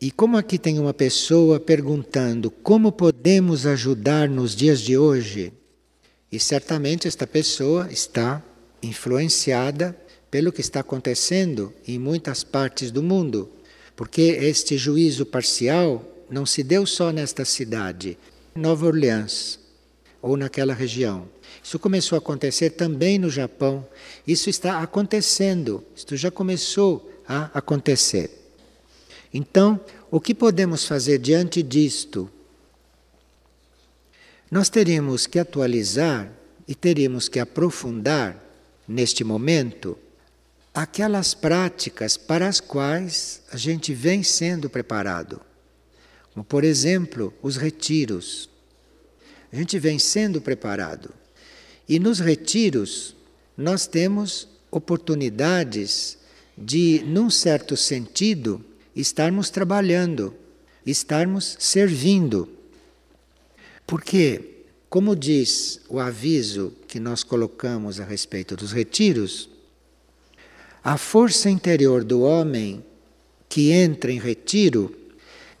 E como aqui tem uma pessoa perguntando como podemos ajudar nos dias de hoje, e certamente esta pessoa está influenciada pelo que está acontecendo em muitas partes do mundo, porque este juízo parcial não se deu só nesta cidade, Nova Orleans ou naquela região. Isso começou a acontecer também no Japão. Isso está acontecendo. Isto já começou a acontecer. Então, o que podemos fazer diante disto? Nós teríamos que atualizar e teríamos que aprofundar neste momento aquelas práticas para as quais a gente vem sendo preparado. Como, por exemplo, os retiros. A gente vem sendo preparado. E nos retiros, nós temos oportunidades de, num certo sentido, estarmos trabalhando, estarmos servindo. Porque, como diz o aviso que nós colocamos a respeito dos retiros, a força interior do homem que entra em retiro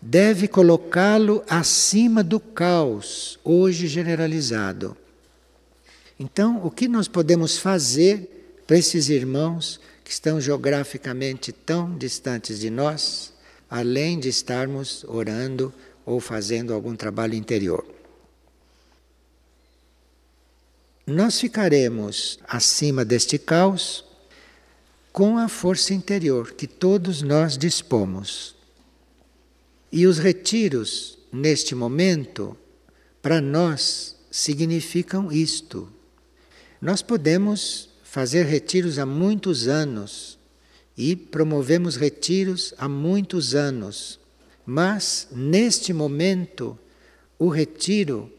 deve colocá-lo acima do caos, hoje generalizado. Então, o que nós podemos fazer para esses irmãos que estão geograficamente tão distantes de nós, além de estarmos orando ou fazendo algum trabalho interior? Nós ficaremos acima deste caos com a força interior que todos nós dispomos. E os retiros, neste momento, para nós, significam isto. Nós podemos fazer retiros há muitos anos e promovemos retiros há muitos anos, mas neste momento o retiro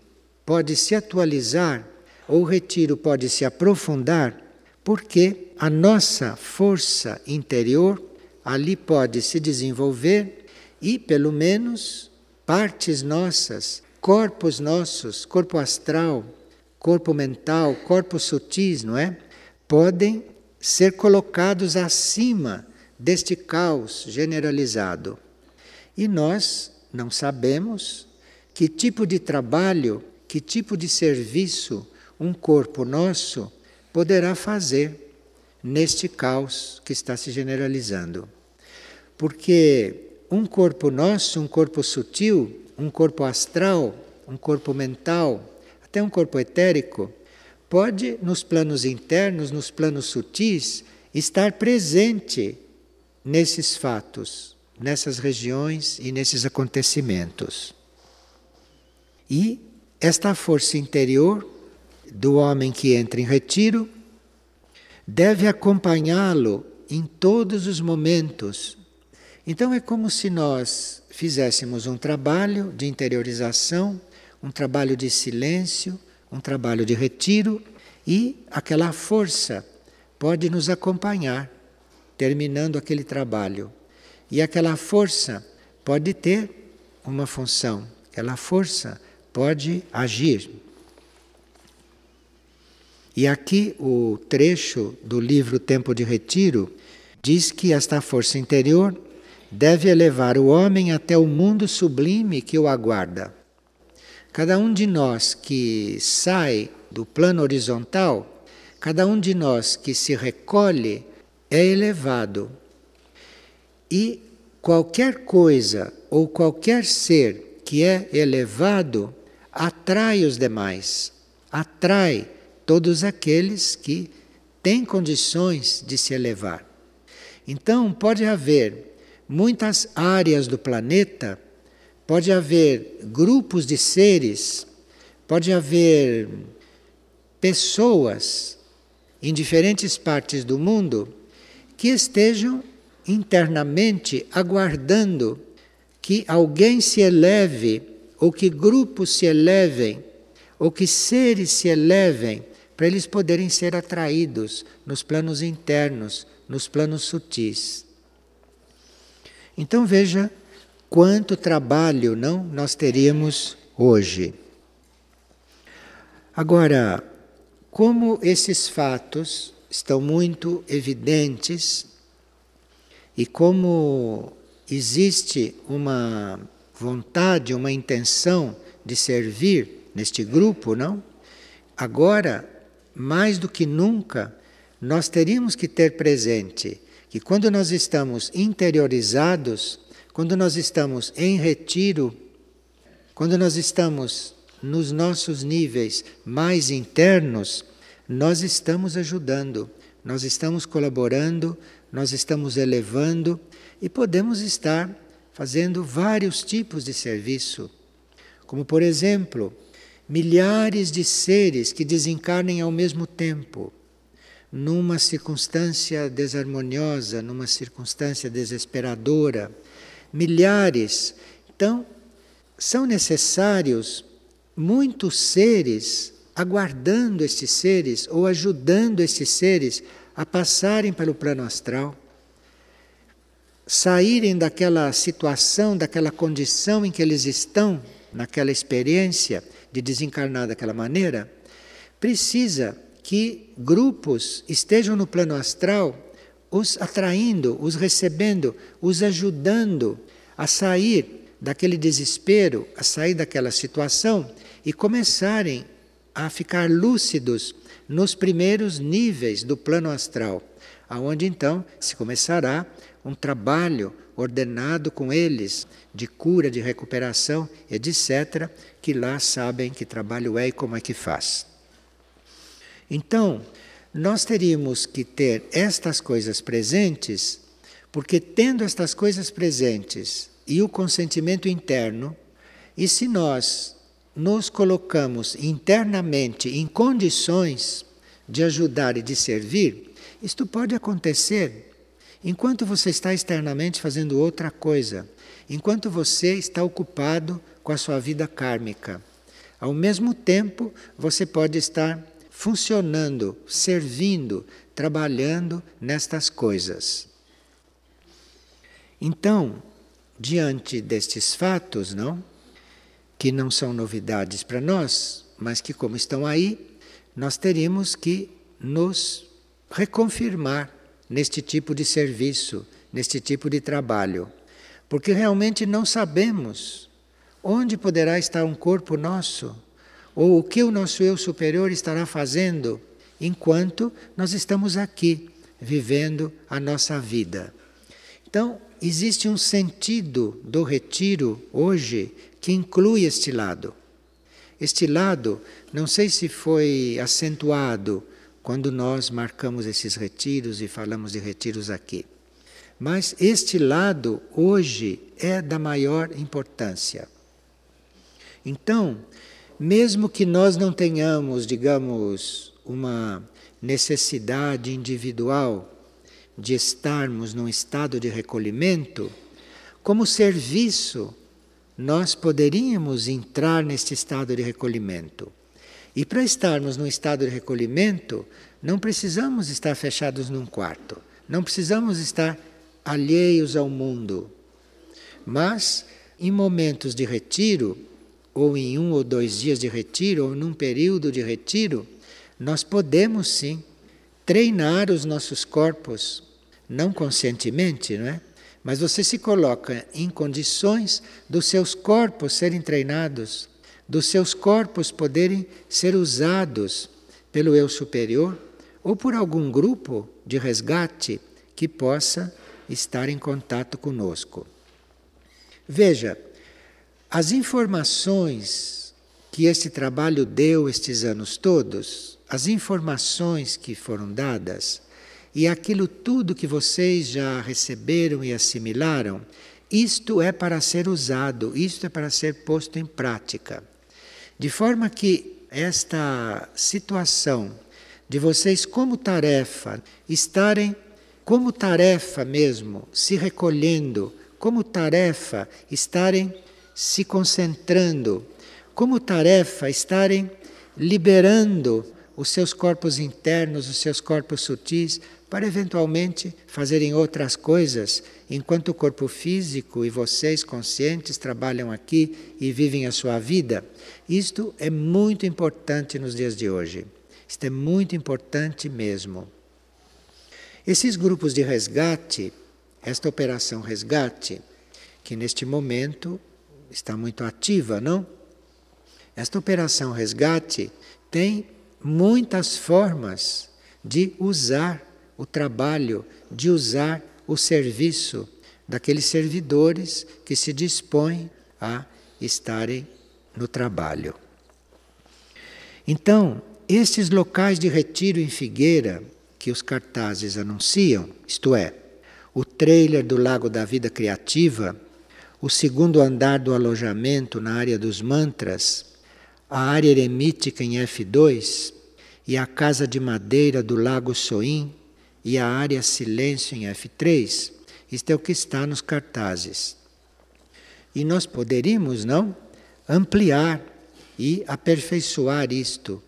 pode se atualizar ou o retiro pode se aprofundar porque a nossa força interior ali pode se desenvolver e, pelo menos, partes nossas, corpos nossos, corpo astral, corpo mental, corpos sutis, não é? Podem ser colocados acima deste caos generalizado. E nós não sabemos que tipo de trabalho, que tipo de serviço um corpo nosso poderá fazer neste caos que está se generalizando. Porque um corpo nosso, um corpo sutil, um corpo astral, um corpo mental, até um corpo etérico, pode, nos planos internos, nos planos sutis, estar presente nesses fatos, nessas regiões e nesses acontecimentos. E esta força interior do homem que entra em retiro deve acompanhá-lo em todos os momentos. Então é como se nós fizéssemos um trabalho de interiorização, um trabalho de silêncio, um trabalho de retiro e aquela força pode nos acompanhar terminando aquele trabalho. E aquela força pode ter uma função, aquela força pode agir. E aqui o trecho do livro Tempo de Retiro diz que esta força interior deve elevar o homem até o mundo sublime que o aguarda. Cada um de nós que sai do plano horizontal, cada um de nós que se recolhe, é elevado. E qualquer coisa ou qualquer ser que é elevado atrai os demais, atrai todos aqueles que têm condições de se elevar. Então, pode haver muitas áreas do planeta, pode haver grupos de seres, pode haver pessoas em diferentes partes do mundo que estejam internamente aguardando que alguém se eleve, ou que grupos se elevem, ou que seres se elevem para eles poderem ser atraídos nos planos internos, nos planos sutis. Então veja quanto trabalho não nós teríamos hoje. Agora, como esses fatos estão muito evidentes e como existe uma vontade, uma intenção de servir neste grupo, não? Agora, mais do que nunca, nós teríamos que ter presente que quando nós estamos interiorizados, quando nós estamos em retiro, quando nós estamos nos nossos níveis mais internos, nós estamos ajudando, nós estamos colaborando, nós estamos elevando e podemos estar fazendo vários tipos de serviço. Como, por exemplo, milhares de seres que desencarnem ao mesmo tempo, numa circunstância desarmoniosa, numa circunstância desesperadora. Milhares. Então, são necessários muitos seres aguardando estes seres ou ajudando estes seres a passarem pelo plano astral, saírem daquela situação, daquela condição em que eles estão, naquela experiência de desencarnar daquela maneira, precisa que grupos estejam no plano astral os atraindo, os recebendo, os ajudando a sair daquele desespero, a sair daquela situação e começarem a ficar lúcidos nos primeiros níveis do plano astral, aonde então se começará um trabalho ordenado com eles de cura, de recuperação, etc, que lá sabem que trabalho é e como é que faz. Então, nós teríamos que ter estas coisas presentes, porque tendo estas coisas presentes e o consentimento interno, e se nós nos colocamos internamente em condições de ajudar e de servir, isto pode acontecer enquanto você está externamente fazendo outra coisa, enquanto você está ocupado com a sua vida kármica. Ao mesmo tempo, você pode estar funcionando, servindo, trabalhando nestas coisas. Então, diante destes fatos, não, que não são novidades para nós, mas que como estão aí, nós teríamos que nos reconfirmar neste tipo de serviço, neste tipo de trabalho, porque realmente não sabemos onde poderá estar um corpo nosso ou o que o nosso eu superior estará fazendo enquanto nós estamos aqui vivendo a nossa vida. Então, existe um sentido do retiro hoje que inclui este lado. Este lado, não sei se foi acentuado quando nós marcamos esses retiros e falamos de retiros aqui. Mas este lado hoje é da maior importância. Então, mesmo que nós não tenhamos, digamos, uma necessidade individual de estarmos num estado de recolhimento, como serviço, nós poderíamos entrar neste estado de recolhimento. E para estarmos num estado de recolhimento, não precisamos estar fechados num quarto, não precisamos estar alheios ao mundo. Mas, em momentos de retiro, ou em um ou dois dias de retiro, ou num período de retiro, nós podemos sim treinar os nossos corpos, não conscientemente, não é? Mas você se coloca em condições dos seus corpos serem treinados, dos seus corpos poderem ser usados pelo eu superior ou por algum grupo de resgate que possa estar em contato conosco. Veja, as informações que este trabalho deu estes anos todos, as informações que foram dadas e aquilo tudo que vocês já receberam e assimilaram, isto é para ser usado, isto é para ser posto em prática. De forma que esta situação de vocês, como tarefa, estarem como tarefa mesmo, se recolhendo, como tarefa, estarem se concentrando, como tarefa estarem liberando os seus corpos internos, os seus corpos sutis, para eventualmente fazerem outras coisas, enquanto o corpo físico e vocês conscientes trabalham aqui e vivem a sua vida. Isto é muito importante nos dias de hoje. Isto é muito importante mesmo. Esses grupos de resgate, esta operação resgate, que neste momento está muito ativa, não? Esta operação resgate tem muitas formas de usar o trabalho, de usar o serviço daqueles servidores que se dispõem a estarem no trabalho. Então, estes locais de retiro em Figueira que os cartazes anunciam, isto é, o trailer do Lago da Vida Criativa, o segundo andar do alojamento na área dos mantras, a área eremítica em F2 e a casa de madeira do Lago Soim e a área silêncio em F3. Isto é o que está nos cartazes. E nós poderíamos, não, ampliar e aperfeiçoar isto,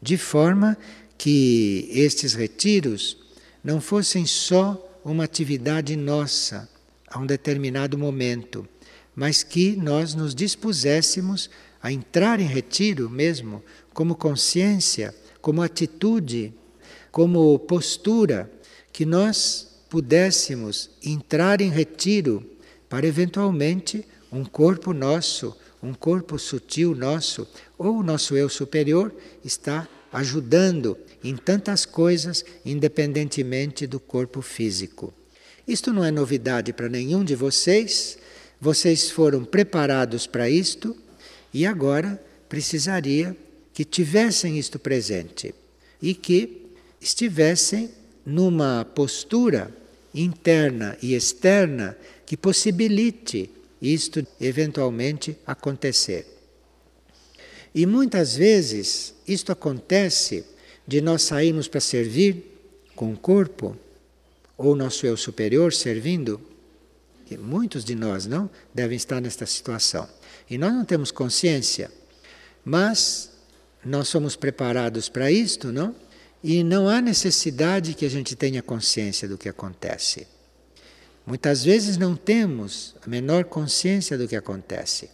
de forma que estes retiros não fossem só uma atividade nossa a um determinado momento, mas que nós nos dispuséssemos a entrar em retiro mesmo como consciência, como atitude, como postura, que nós pudéssemos entrar em retiro para eventualmente um corpo nosso, um corpo sutil nosso, ou o nosso eu superior está ajudando em tantas coisas, independentemente do corpo físico. Isto não é novidade para nenhum de vocês, vocês foram preparados para isto e agora precisaria que tivessem isto presente e que estivessem numa postura interna e externa que possibilite isto eventualmente acontecer. E muitas vezes isto acontece de nós sairmos para servir com o corpo, ou nosso eu superior servindo, que muitos de nós não devem estar nesta situação. E nós não temos consciência, mas nós somos preparados para isto, não? E não há necessidade que a gente tenha consciência do que acontece. Muitas vezes não temos a menor consciência do que acontece.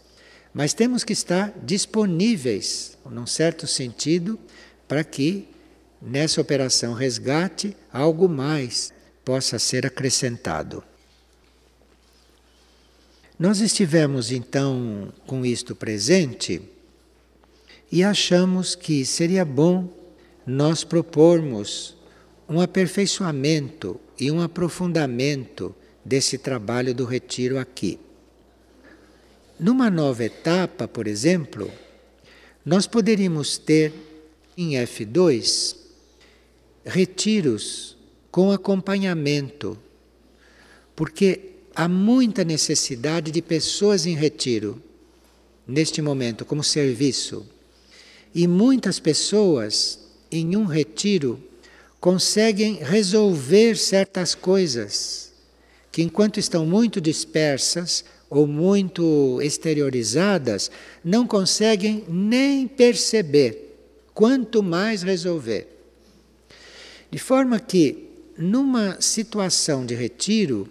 Mas temos que estar disponíveis, num certo sentido, para que nessa operação resgate algo mais possa ser acrescentado. Nós estivemos então com isto presente e achamos que seria bom nós propormos um aperfeiçoamento e um aprofundamento desse trabalho do retiro aqui. Numa nova etapa, por exemplo, nós poderíamos ter em F2 retiros com acompanhamento, porque há muita necessidade de pessoas em retiro neste momento, como serviço. E muitas pessoas em um retiro conseguem resolver certas coisas que, enquanto estão muito dispersas, ou muito exteriorizadas, não conseguem nem perceber, quanto mais resolver. De forma que, numa situação de retiro,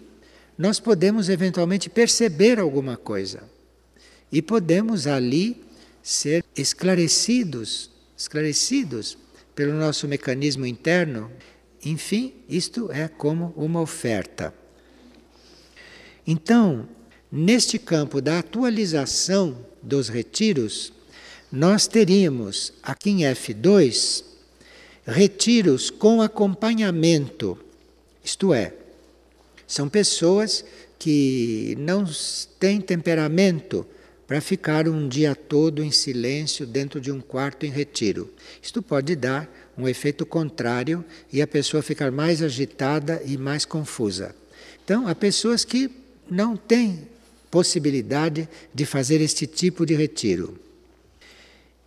nós podemos eventualmente perceber alguma coisa e podemos ali ser esclarecidos, esclarecidos pelo nosso mecanismo interno. Enfim, isto é como uma oferta. Então, Neste campo da atualização dos retiros, nós teríamos aqui em F2 retiros com acompanhamento, isto é, são pessoas que não têm temperamento para ficar um dia todo em silêncio dentro de um quarto em retiro. Isto pode dar um efeito contrário e a pessoa ficar mais agitada e mais confusa. Então, há pessoas que não têm possibilidade de fazer este tipo de retiro.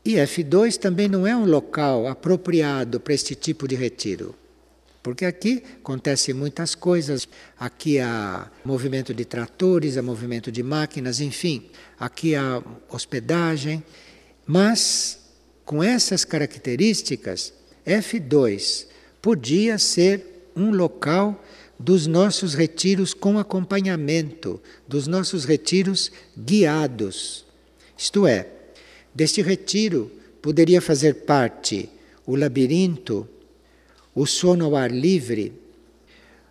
E F2 também não é um local apropriado para este tipo de retiro. Porque aqui acontecem muitas coisas. Aqui há movimento de tratores, há movimento de máquinas, enfim. Aqui há hospedagem. Mas, com essas características, F2 podia ser um local dos nossos retiros com acompanhamento, dos nossos retiros guiados. Isto é, deste retiro poderia fazer parte o labirinto, o sono ao ar livre,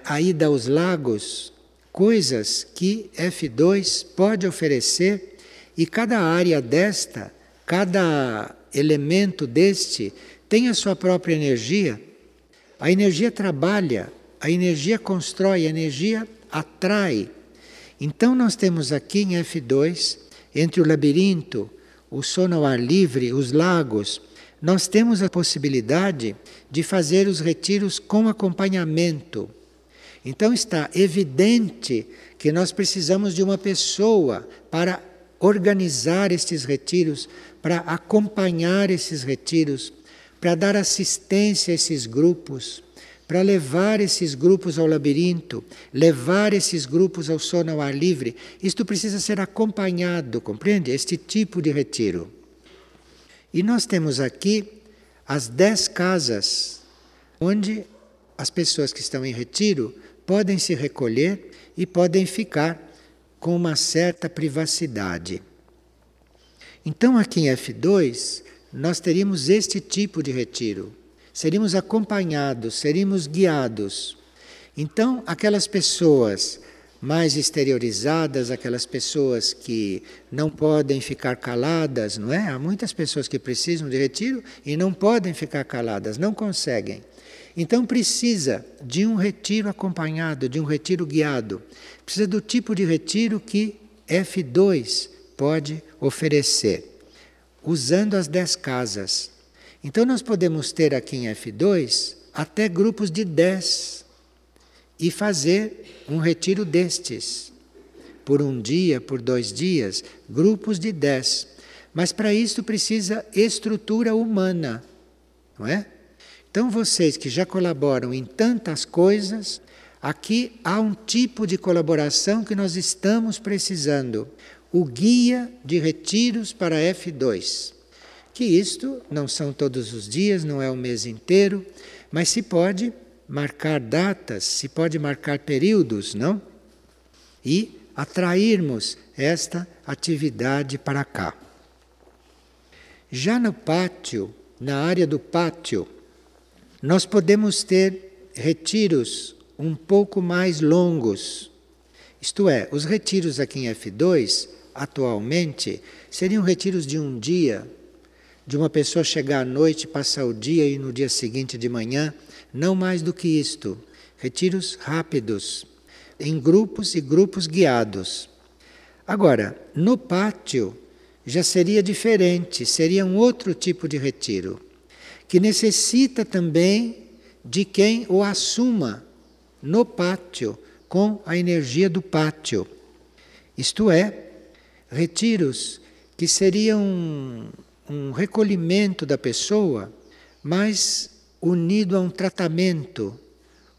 a ida aos lagos, coisas que F2 pode oferecer e cada área desta, cada elemento deste tem a sua própria energia. A energia trabalha, a energia constrói, a energia atrai. Então nós temos aqui em F2, entre o labirinto, o sono ao ar livre, os lagos, nós temos a possibilidade de fazer os retiros com acompanhamento. Então está evidente que nós precisamos de uma pessoa para organizar estes retiros, para acompanhar esses retiros, para dar assistência a esses grupos, para levar esses grupos ao labirinto, levar esses grupos ao sono ao ar livre. Isto precisa ser acompanhado, compreende? Este tipo de retiro. E nós temos aqui as dez casas onde as pessoas que estão em retiro podem se recolher e podem ficar com uma certa privacidade. Então, aqui em F2, nós teríamos este tipo de retiro. Seríamos acompanhados, seríamos guiados. Então, aquelas pessoas mais exteriorizadas, aquelas pessoas que não podem ficar caladas, não é? Há muitas pessoas que precisam de retiro e não podem ficar caladas, não conseguem. Então precisa de um retiro acompanhado, de um retiro guiado. Precisa do tipo de retiro que F2 pode oferecer, usando as 10 casas. Então nós podemos ter aqui em F2 até grupos de 10 e fazer um retiro destes. Por um dia, por dois dias, grupos de 10. Mas para isso precisa estrutura humana, não é? Então, vocês que já colaboram em tantas coisas, aqui há um tipo de colaboração que nós estamos precisando: o guia de retiros para F2. Que isto não são todos os dias, não é o mês inteiro, mas se pode marcar datas, se pode marcar períodos, não? E atrairmos esta atividade para cá. Já no pátio, na área do pátio, nós podemos ter retiros um pouco mais longos. Isto é, os retiros aqui em F2, atualmente, seriam retiros de um dia, de uma pessoa chegar à noite, passar o dia e no dia seguinte de manhã, não mais do que isto. Retiros rápidos, em grupos e grupos guiados. Agora, no pátio já seria diferente, seria um outro tipo de retiro que necessita também de quem o assuma no pátio, com a energia do pátio. Isto é, retiros que seriam um, recolhimento da pessoa, mas unido a um tratamento,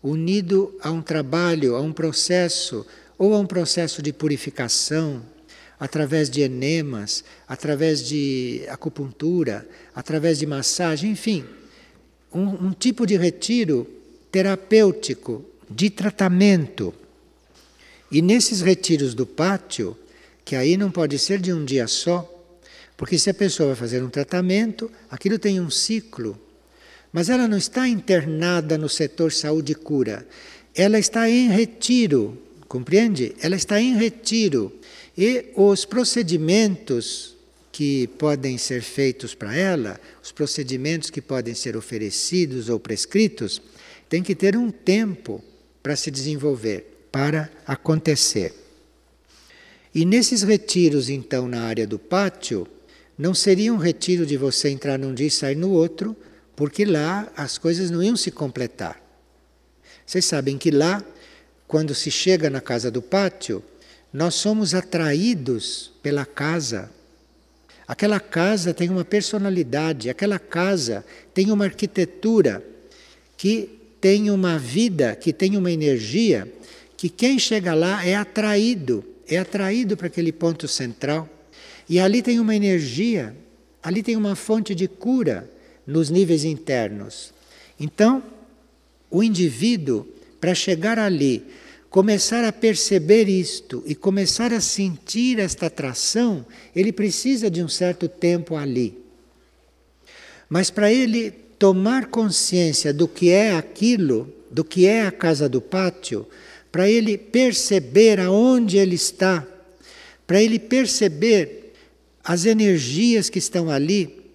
unido a um trabalho, a um processo, ou a um processo de purificação, através de enemas, através de acupuntura, através de massagem, enfim, um, um tipo de retiro terapêutico, de tratamento. E nesses retiros do pátio, que aí não pode ser de um dia só, porque se a pessoa vai fazer um tratamento, aquilo tem um ciclo. Mas ela não está internada no setor saúde e cura. Ela está em retiro, compreende? Ela está em retiro. E os procedimentos que podem ser feitos para ela, os procedimentos que podem ser oferecidos ou prescritos, tem que ter um tempo para se desenvolver, para acontecer. E nesses retiros, então, na área do pátio, não seria um retiro de você entrar num dia e sair no outro, porque lá as coisas não iam se completar. Vocês sabem que lá, quando se chega na casa do pátio, nós somos atraídos pela casa. Aquela casa tem uma personalidade, aquela casa tem uma arquitetura que tem uma vida, que tem uma energia, que quem chega lá é atraído, é atraído para aquele ponto central. E ali tem uma energia, ali tem uma fonte de cura nos níveis internos. Então, o indivíduo, para chegar ali, começar a perceber isto e começar a sentir esta atração, ele precisa de um certo tempo ali. Mas para ele tomar consciência do que é aquilo, do que é a casa do pátio, para ele perceber aonde ele está, para ele perceber as energias que estão ali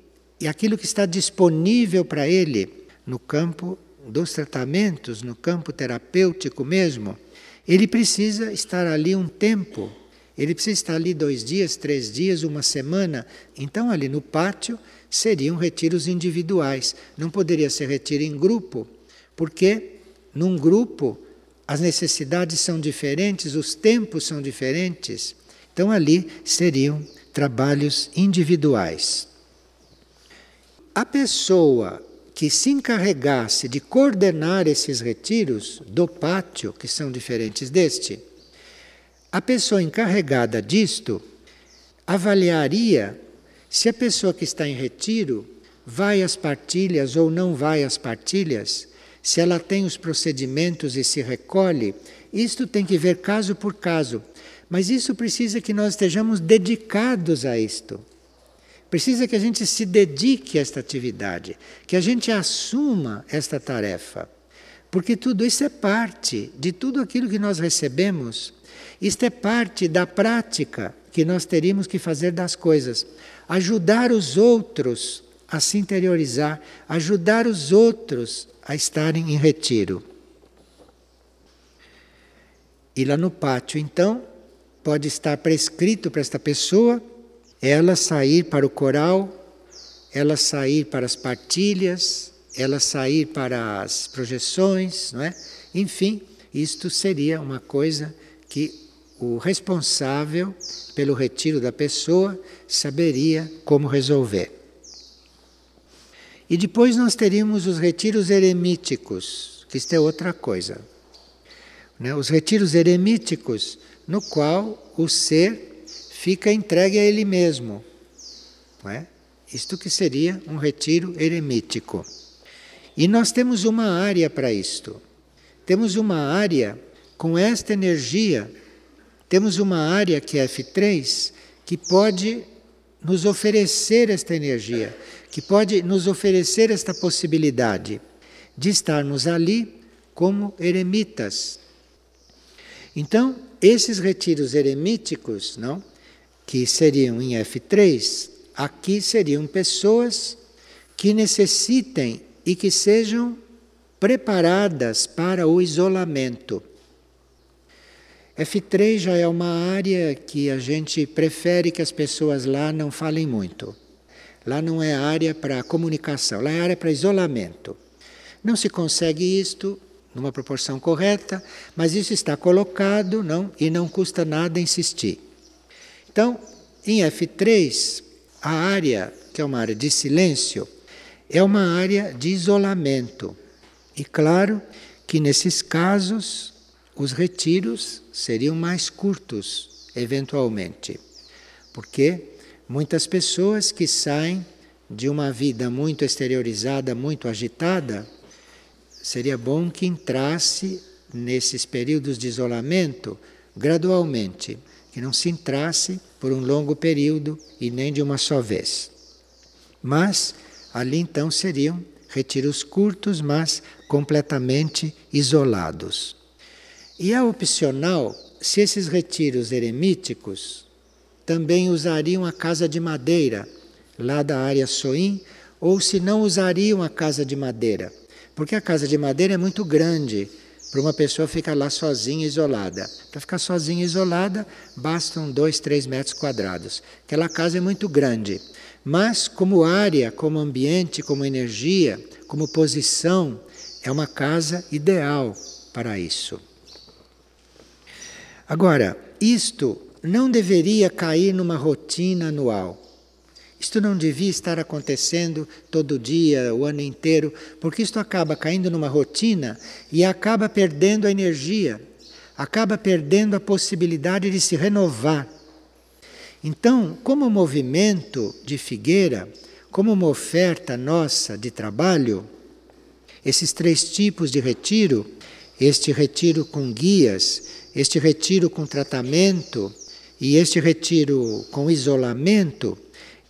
e aquilo que está disponível para ele no campo dos tratamentos, no campo terapêutico mesmo, ele precisa estar ali um tempo. Ele precisa estar ali dois dias, três dias, uma semana. Então, ali no pátio, seriam retiros individuais. Não poderia ser retiro em grupo, porque num grupo as necessidades são diferentes, os tempos são diferentes. Então, ali seriam trabalhos individuais. A pessoa que se encarregasse de coordenar esses retiros do pátio, que são diferentes deste, a pessoa encarregada disto avaliaria se a pessoa que está em retiro vai às partilhas ou não vai às partilhas, se ela tem os procedimentos e se recolhe. Isto tem que ver caso por caso, mas isso precisa que nós estejamos dedicados a isto. Precisa que a gente se dedique a esta atividade, que a gente assuma esta tarefa. Porque tudo isso é parte de tudo aquilo que nós recebemos. Isto é parte da prática que nós teríamos que fazer das coisas. Ajudar os outros a se interiorizar, ajudar os outros a estarem em retiro. E lá no pátio, então, pode estar prescrito para esta pessoa ela sair para o coral, ela sair para as partilhas, ela sair para as projeções, não é? Enfim, isto seria uma coisa que o responsável pelo retiro da pessoa saberia como resolver. E depois nós teríamos os retiros eremíticos, que isto é outra coisa. Né? Os retiros eremíticos, no qual o ser fica entregue a ele mesmo. Não é? Isto que seria um retiro eremítico. E nós temos uma área para isto. Temos uma área com esta energia. Temos uma área que é F3 que pode nos oferecer esta energia, que pode nos oferecer esta possibilidade de estarmos ali como eremitas. Então, esses retiros eremíticos, não? que seriam em F3, aqui seriam pessoas que necessitem e que sejam preparadas para o isolamento. F3 já é uma área que a gente prefere que as pessoas lá não falem muito. Lá não é área para comunicação, lá é área para isolamento. Não se consegue isto numa proporção correta, mas isso está colocado, não, e não custa nada insistir. Então, em F3, a área, que é uma área de silêncio, é uma área de isolamento. E claro que nesses casos os retiros seriam mais curtos, eventualmente. Porque muitas pessoas que saem de uma vida muito exteriorizada, muito agitada, seria bom que entrasse nesses períodos de isolamento gradualmente que não se entrasse por um longo período e nem de uma só vez. Mas ali então seriam retiros curtos, mas completamente isolados. E é opcional se esses retiros eremíticos também usariam a casa de madeira, lá da área Soim, ou se não usariam a casa de madeira. Porque a casa de madeira é muito grande para uma pessoa ficar lá sozinha, isolada. Para ficar sozinha, isolada, bastam dois, três metros quadrados. Aquela casa é muito grande. Mas, como área, como ambiente, como energia, como posição, é uma casa ideal para isso. Agora, isto não deveria cair numa rotina anual. Isto não devia estar acontecendo todo dia, o ano inteiro, porque isto acaba caindo numa rotina e acaba perdendo a energia, acaba perdendo a possibilidade de se renovar. Então, como movimento de figueira, como uma oferta nossa de trabalho, esses três tipos de retiro, este retiro com guias, este retiro com tratamento e este retiro com isolamento,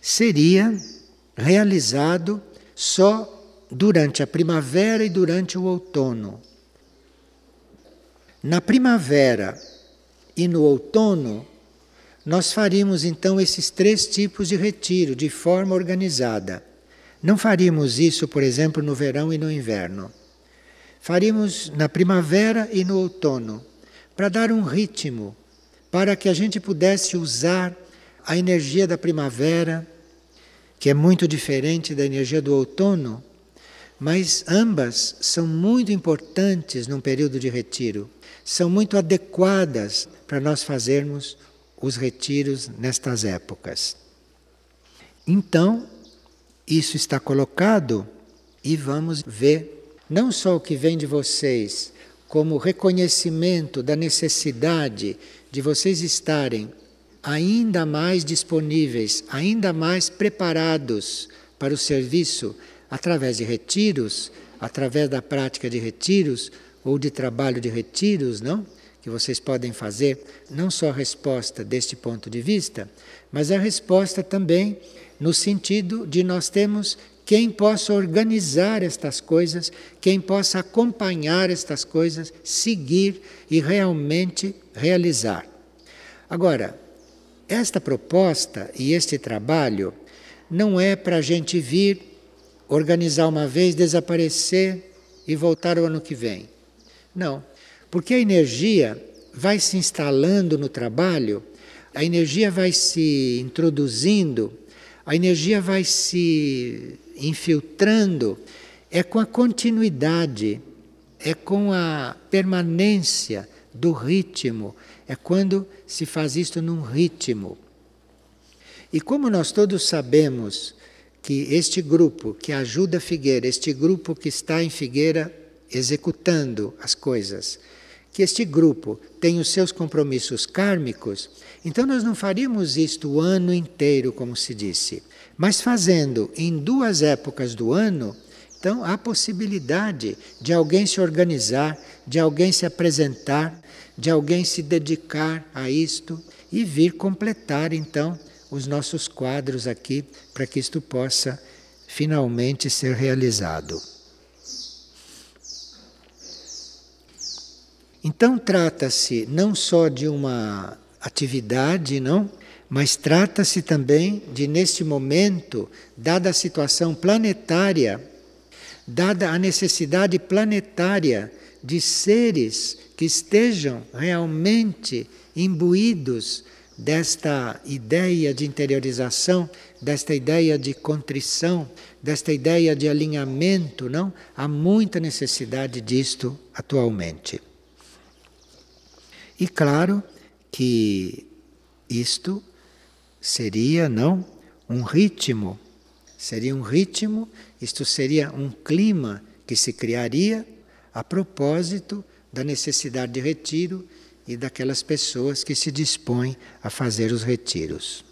seria realizado só durante a primavera e durante o outono. Na primavera e no outono, nós faríamos então esses três tipos de retiro de forma organizada. Não faríamos isso, por exemplo, no verão e no inverno. Faríamos na primavera e no outono, para dar um ritmo, para que a gente pudesse usar a energia da primavera, que é muito diferente da energia do outono, mas ambas são muito importantes num período de retiro, são muito adequadas para nós fazermos os retiros nestas épocas. Então, isso está colocado e vamos ver não só o que vem de vocês, como reconhecimento da necessidade de vocês estarem ainda mais disponíveis, ainda mais preparados para o serviço através de retiros, através da prática de retiros ou de trabalho de retiros, não? Que vocês podem fazer não só a resposta deste ponto de vista, mas a resposta também no sentido de nós temos quem possa organizar estas coisas, quem possa acompanhar estas coisas, seguir e realmente realizar. Agora, esta proposta e este trabalho não é para a gente vir, organizar uma vez, desaparecer e voltar o ano que vem. Não, porque a energia vai se instalando no trabalho, a energia vai se introduzindo, a energia vai se infiltrando, é com a continuidade, é com a permanência do ritmo, é quando se faz isto num ritmo. E como nós todos sabemos que este grupo que ajuda Figueira, este grupo que está em Figueira executando as coisas, que este grupo tem os seus compromissos kármicos, então nós não faríamos isto o ano inteiro, como se disse, mas fazendo em duas épocas do ano, então há possibilidade de alguém se organizar, de alguém se apresentar de alguém se dedicar a isto e vir completar então os nossos quadros aqui para que isto possa finalmente ser realizado. Então trata-se não só de uma atividade, não, mas trata-se também de neste momento, dada a situação planetária, dada a necessidade planetária de seres que estejam realmente imbuídos desta ideia de interiorização, desta ideia de contrição, desta ideia de alinhamento, não? Há muita necessidade disto atualmente. E claro que isto seria, não, um ritmo, seria um ritmo, isto seria um clima que se criaria a propósito da necessidade de retiro e daquelas pessoas que se dispõem a fazer os retiros.